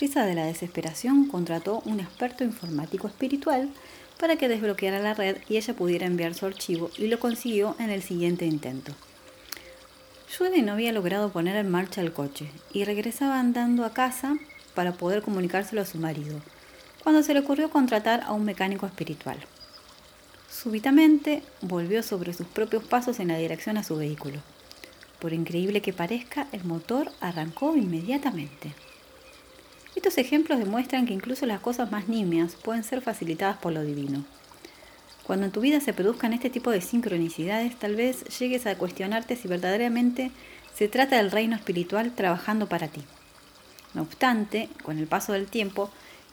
de la desesperación, contrató un experto informático espiritual para que desbloqueara la red y ella pudiera enviar su archivo y lo consiguió en el siguiente intento. Judy no había logrado poner en marcha el coche y regresaba andando a casa para poder comunicárselo a su marido, cuando se le ocurrió contratar a un mecánico espiritual. Súbitamente volvió sobre sus propios pasos en la dirección a su vehículo. Por increíble que parezca, el motor arrancó inmediatamente. Estos ejemplos demuestran que incluso las cosas más nimias pueden ser facilitadas por lo divino. Cuando en tu vida se produzcan este tipo de sincronicidades, tal vez llegues a cuestionarte si verdaderamente se trata del reino espiritual trabajando para ti. No obstante, con el paso del tiempo,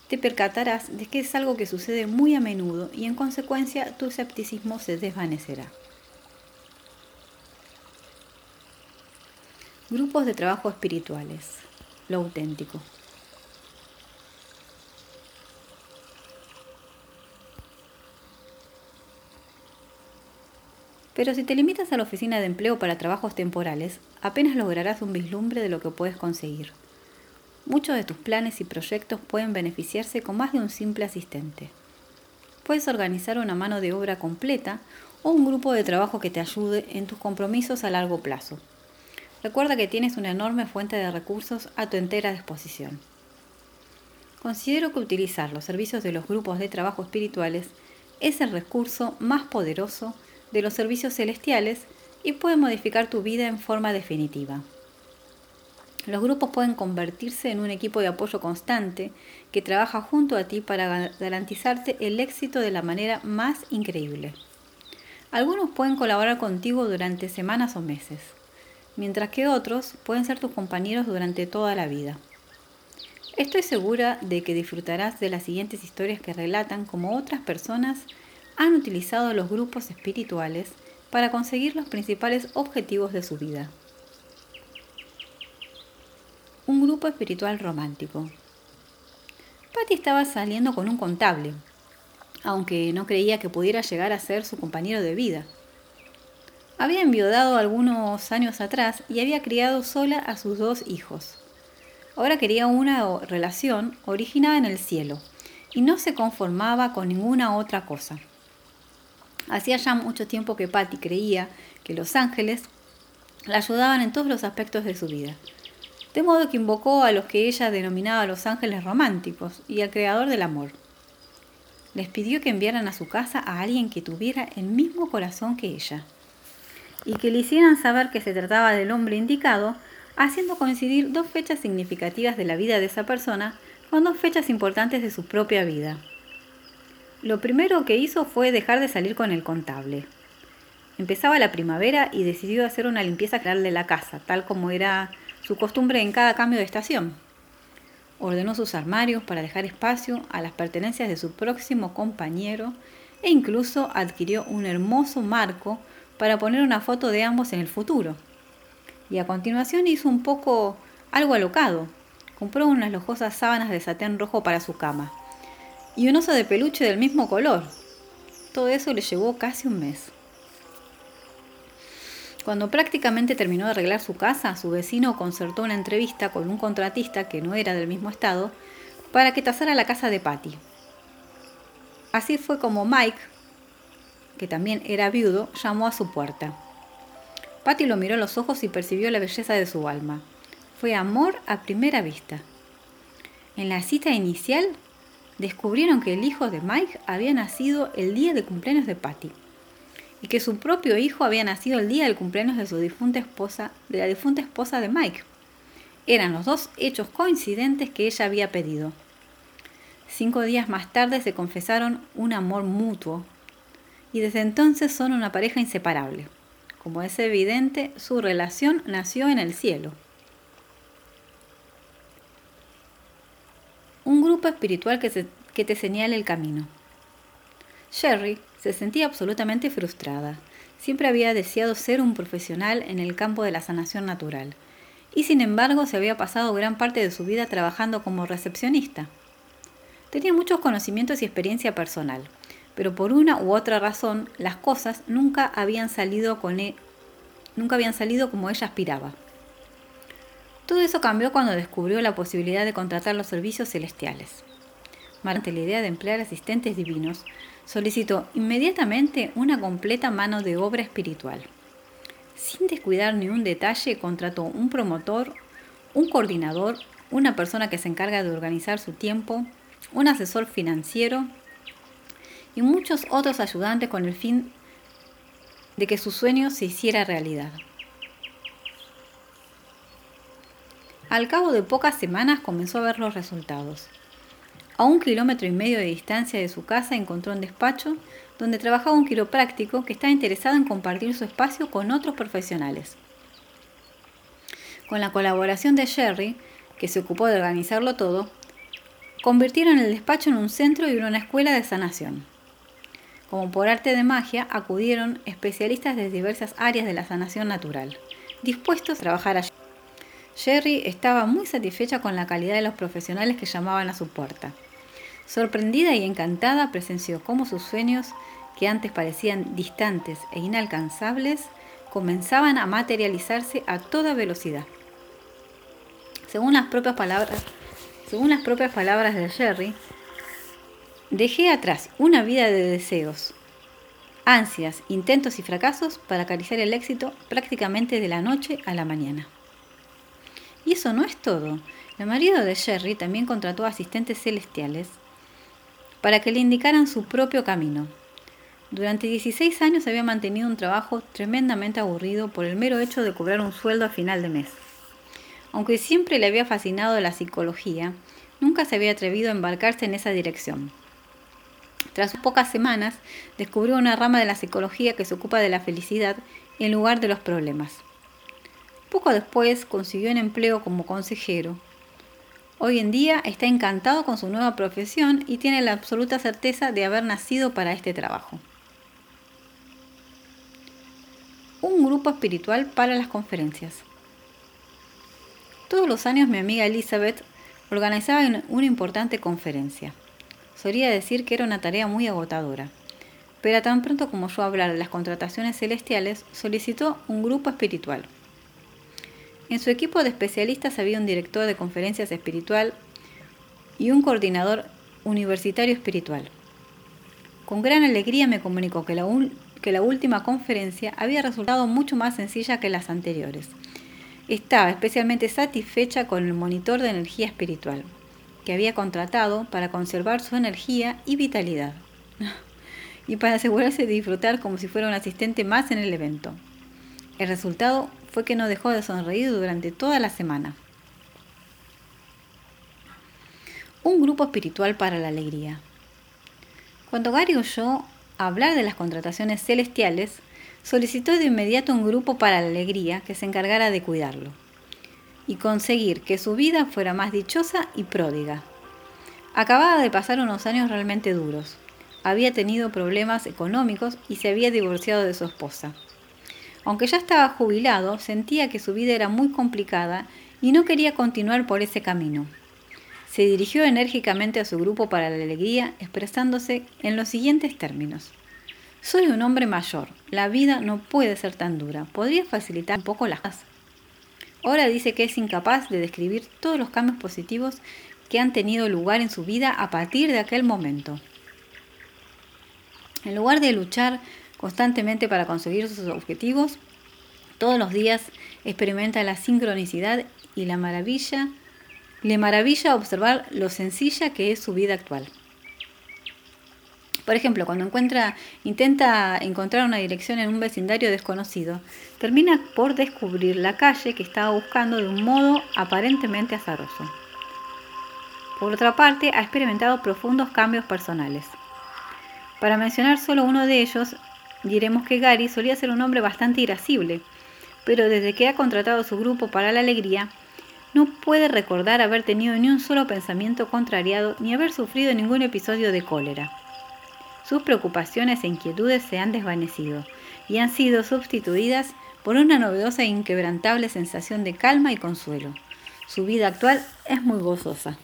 te percatarás de que es algo que sucede muy a menudo y en consecuencia tu escepticismo se desvanecerá. Grupos de trabajo espirituales. Lo auténtico. Pero si te limitas a la oficina de empleo para trabajos temporales, apenas lograrás un vislumbre de lo que puedes conseguir. Muchos de tus planes y proyectos pueden beneficiarse con más de un simple asistente. Puedes organizar una mano de obra completa o un grupo de trabajo que te ayude en tus compromisos a largo plazo. Recuerda que tienes una enorme fuente de recursos a tu entera disposición. Considero que utilizar los servicios de los grupos de trabajo espirituales es el recurso más poderoso de los servicios celestiales y puede modificar tu vida en forma definitiva. Los grupos pueden convertirse en un equipo de apoyo constante que trabaja junto a ti para garantizarte el éxito de la manera más increíble. Algunos pueden colaborar contigo durante semanas o meses mientras que otros pueden ser tus compañeros durante toda la vida. Estoy segura de que disfrutarás de las siguientes historias que relatan cómo otras personas han utilizado los grupos espirituales para conseguir los principales objetivos de su vida. Un grupo espiritual romántico. Patty estaba saliendo con un contable, aunque no creía que pudiera llegar a ser su compañero de vida. Había enviudado algunos años atrás y había criado sola a sus dos hijos. Ahora quería una relación originada en el cielo y no se conformaba con ninguna otra cosa. Hacía ya mucho tiempo que Patty creía que los ángeles la ayudaban en todos los aspectos de su vida. De modo que invocó a los que ella denominaba los ángeles románticos y al creador del amor. Les pidió que enviaran a su casa a alguien que tuviera el mismo corazón que ella y que le hicieran saber que se trataba del hombre indicado, haciendo coincidir dos fechas significativas de la vida de esa persona con dos fechas importantes de su propia vida. Lo primero que hizo fue dejar de salir con el contable. Empezaba la primavera y decidió hacer una limpieza general de la casa, tal como era su costumbre en cada cambio de estación. Ordenó sus armarios para dejar espacio a las pertenencias de su próximo compañero e incluso adquirió un hermoso marco para poner una foto de ambos en el futuro. Y a continuación hizo un poco algo alocado. Compró unas lujosas sábanas de satén rojo para su cama y un oso de peluche del mismo color. Todo eso le llevó casi un mes. Cuando prácticamente terminó de arreglar su casa, su vecino concertó una entrevista con un contratista que no era del mismo estado para que tasara la casa de Patty. Así fue como Mike, que también era viudo, llamó a su puerta. Patty lo miró a los ojos y percibió la belleza de su alma. Fue amor a primera vista. En la cita inicial, descubrieron que el hijo de Mike había nacido el día de cumpleaños de Patty y que su propio hijo había nacido el día del cumpleaños de su difunta esposa, de la difunta esposa de Mike. Eran los dos hechos coincidentes que ella había pedido. Cinco días más tarde se confesaron un amor mutuo y desde entonces son una pareja inseparable. Como es evidente, su relación nació en el cielo. Grupo espiritual que, que te señale el camino. Sherry se sentía absolutamente frustrada. Siempre había deseado ser un profesional en el campo de la sanación natural, y sin embargo se había pasado gran parte de su vida trabajando como recepcionista. Tenía muchos conocimientos y experiencia personal, pero por una u otra razón las cosas nunca habían salido con e, nunca habían salido como ella aspiraba. Todo eso cambió cuando descubrió la posibilidad de contratar los servicios celestiales. Ante la idea de emplear asistentes divinos, solicitó inmediatamente una completa mano de obra espiritual. Sin descuidar ni un detalle, contrató un promotor, un coordinador, una persona que se encarga de organizar su tiempo, un asesor financiero y muchos otros ayudantes con el fin de que su sueño se hiciera realidad. Al cabo de pocas semanas comenzó a ver los resultados. A un kilómetro y medio de distancia de su casa encontró un despacho donde trabajaba un quiropráctico que estaba interesado en compartir su espacio con otros profesionales. Con la colaboración de Jerry, que se ocupó de organizarlo todo, convirtieron el despacho en un centro y una escuela de sanación. Como por arte de magia, acudieron especialistas de diversas áreas de la sanación natural, dispuestos a trabajar allí. Jerry estaba muy satisfecha con la calidad de los profesionales que llamaban a su puerta. Sorprendida y encantada presenció cómo sus sueños, que antes parecían distantes e inalcanzables, comenzaban a materializarse a toda velocidad. Según las propias palabras, según las propias palabras de Jerry, dejé atrás una vida de deseos, ansias, intentos y fracasos para acariciar el éxito prácticamente de la noche a la mañana. Y eso no es todo. El marido de Jerry también contrató asistentes celestiales para que le indicaran su propio camino. Durante 16 años había mantenido un trabajo tremendamente aburrido por el mero hecho de cobrar un sueldo a final de mes. Aunque siempre le había fascinado la psicología, nunca se había atrevido a embarcarse en esa dirección. Tras pocas semanas, descubrió una rama de la psicología que se ocupa de la felicidad en lugar de los problemas. Poco después consiguió un empleo como consejero Hoy en día está encantado con su nueva profesión y tiene la absoluta certeza de haber nacido para este trabajo. Un grupo espiritual para las conferencias. Todos los años mi amiga Elizabeth organizaba una importante conferencia. Solía decir que era una tarea muy agotadora, pero tan pronto como yo hablar de las contrataciones celestiales, solicitó un grupo espiritual. En su equipo de especialistas había un director de conferencias espiritual y un coordinador universitario espiritual. Con gran alegría me comunicó que la, que la última conferencia había resultado mucho más sencilla que las anteriores. Estaba especialmente satisfecha con el monitor de energía espiritual, que había contratado para conservar su energía y vitalidad, y para asegurarse de disfrutar como si fuera un asistente más en el evento. El resultado fue que no dejó de sonreír durante toda la semana. Un grupo espiritual para la alegría. Cuando Gary oyó hablar de las contrataciones celestiales, solicitó de inmediato un grupo para la alegría que se encargara de cuidarlo y conseguir que su vida fuera más dichosa y pródiga. Acababa de pasar unos años realmente duros. Había tenido problemas económicos y se había divorciado de su esposa. Aunque ya estaba jubilado, sentía que su vida era muy complicada y no quería continuar por ese camino. Se dirigió enérgicamente a su grupo para la alegría, expresándose en los siguientes términos. Soy un hombre mayor, la vida no puede ser tan dura, podría facilitar un poco las cosas. Ahora dice que es incapaz de describir todos los cambios positivos que han tenido lugar en su vida a partir de aquel momento. En lugar de luchar constantemente para conseguir sus objetivos. Todos los días experimenta la sincronicidad y la maravilla. Le maravilla observar lo sencilla que es su vida actual. Por ejemplo, cuando encuentra, intenta encontrar una dirección en un vecindario desconocido, termina por descubrir la calle que estaba buscando de un modo aparentemente azaroso. Por otra parte, ha experimentado profundos cambios personales. Para mencionar solo uno de ellos, Diremos que Gary solía ser un hombre bastante irascible, pero desde que ha contratado su grupo para la alegría, no puede recordar haber tenido ni un solo pensamiento contrariado ni haber sufrido ningún episodio de cólera. Sus preocupaciones e inquietudes se han desvanecido y han sido sustituidas por una novedosa e inquebrantable sensación de calma y consuelo. Su vida actual es muy gozosa.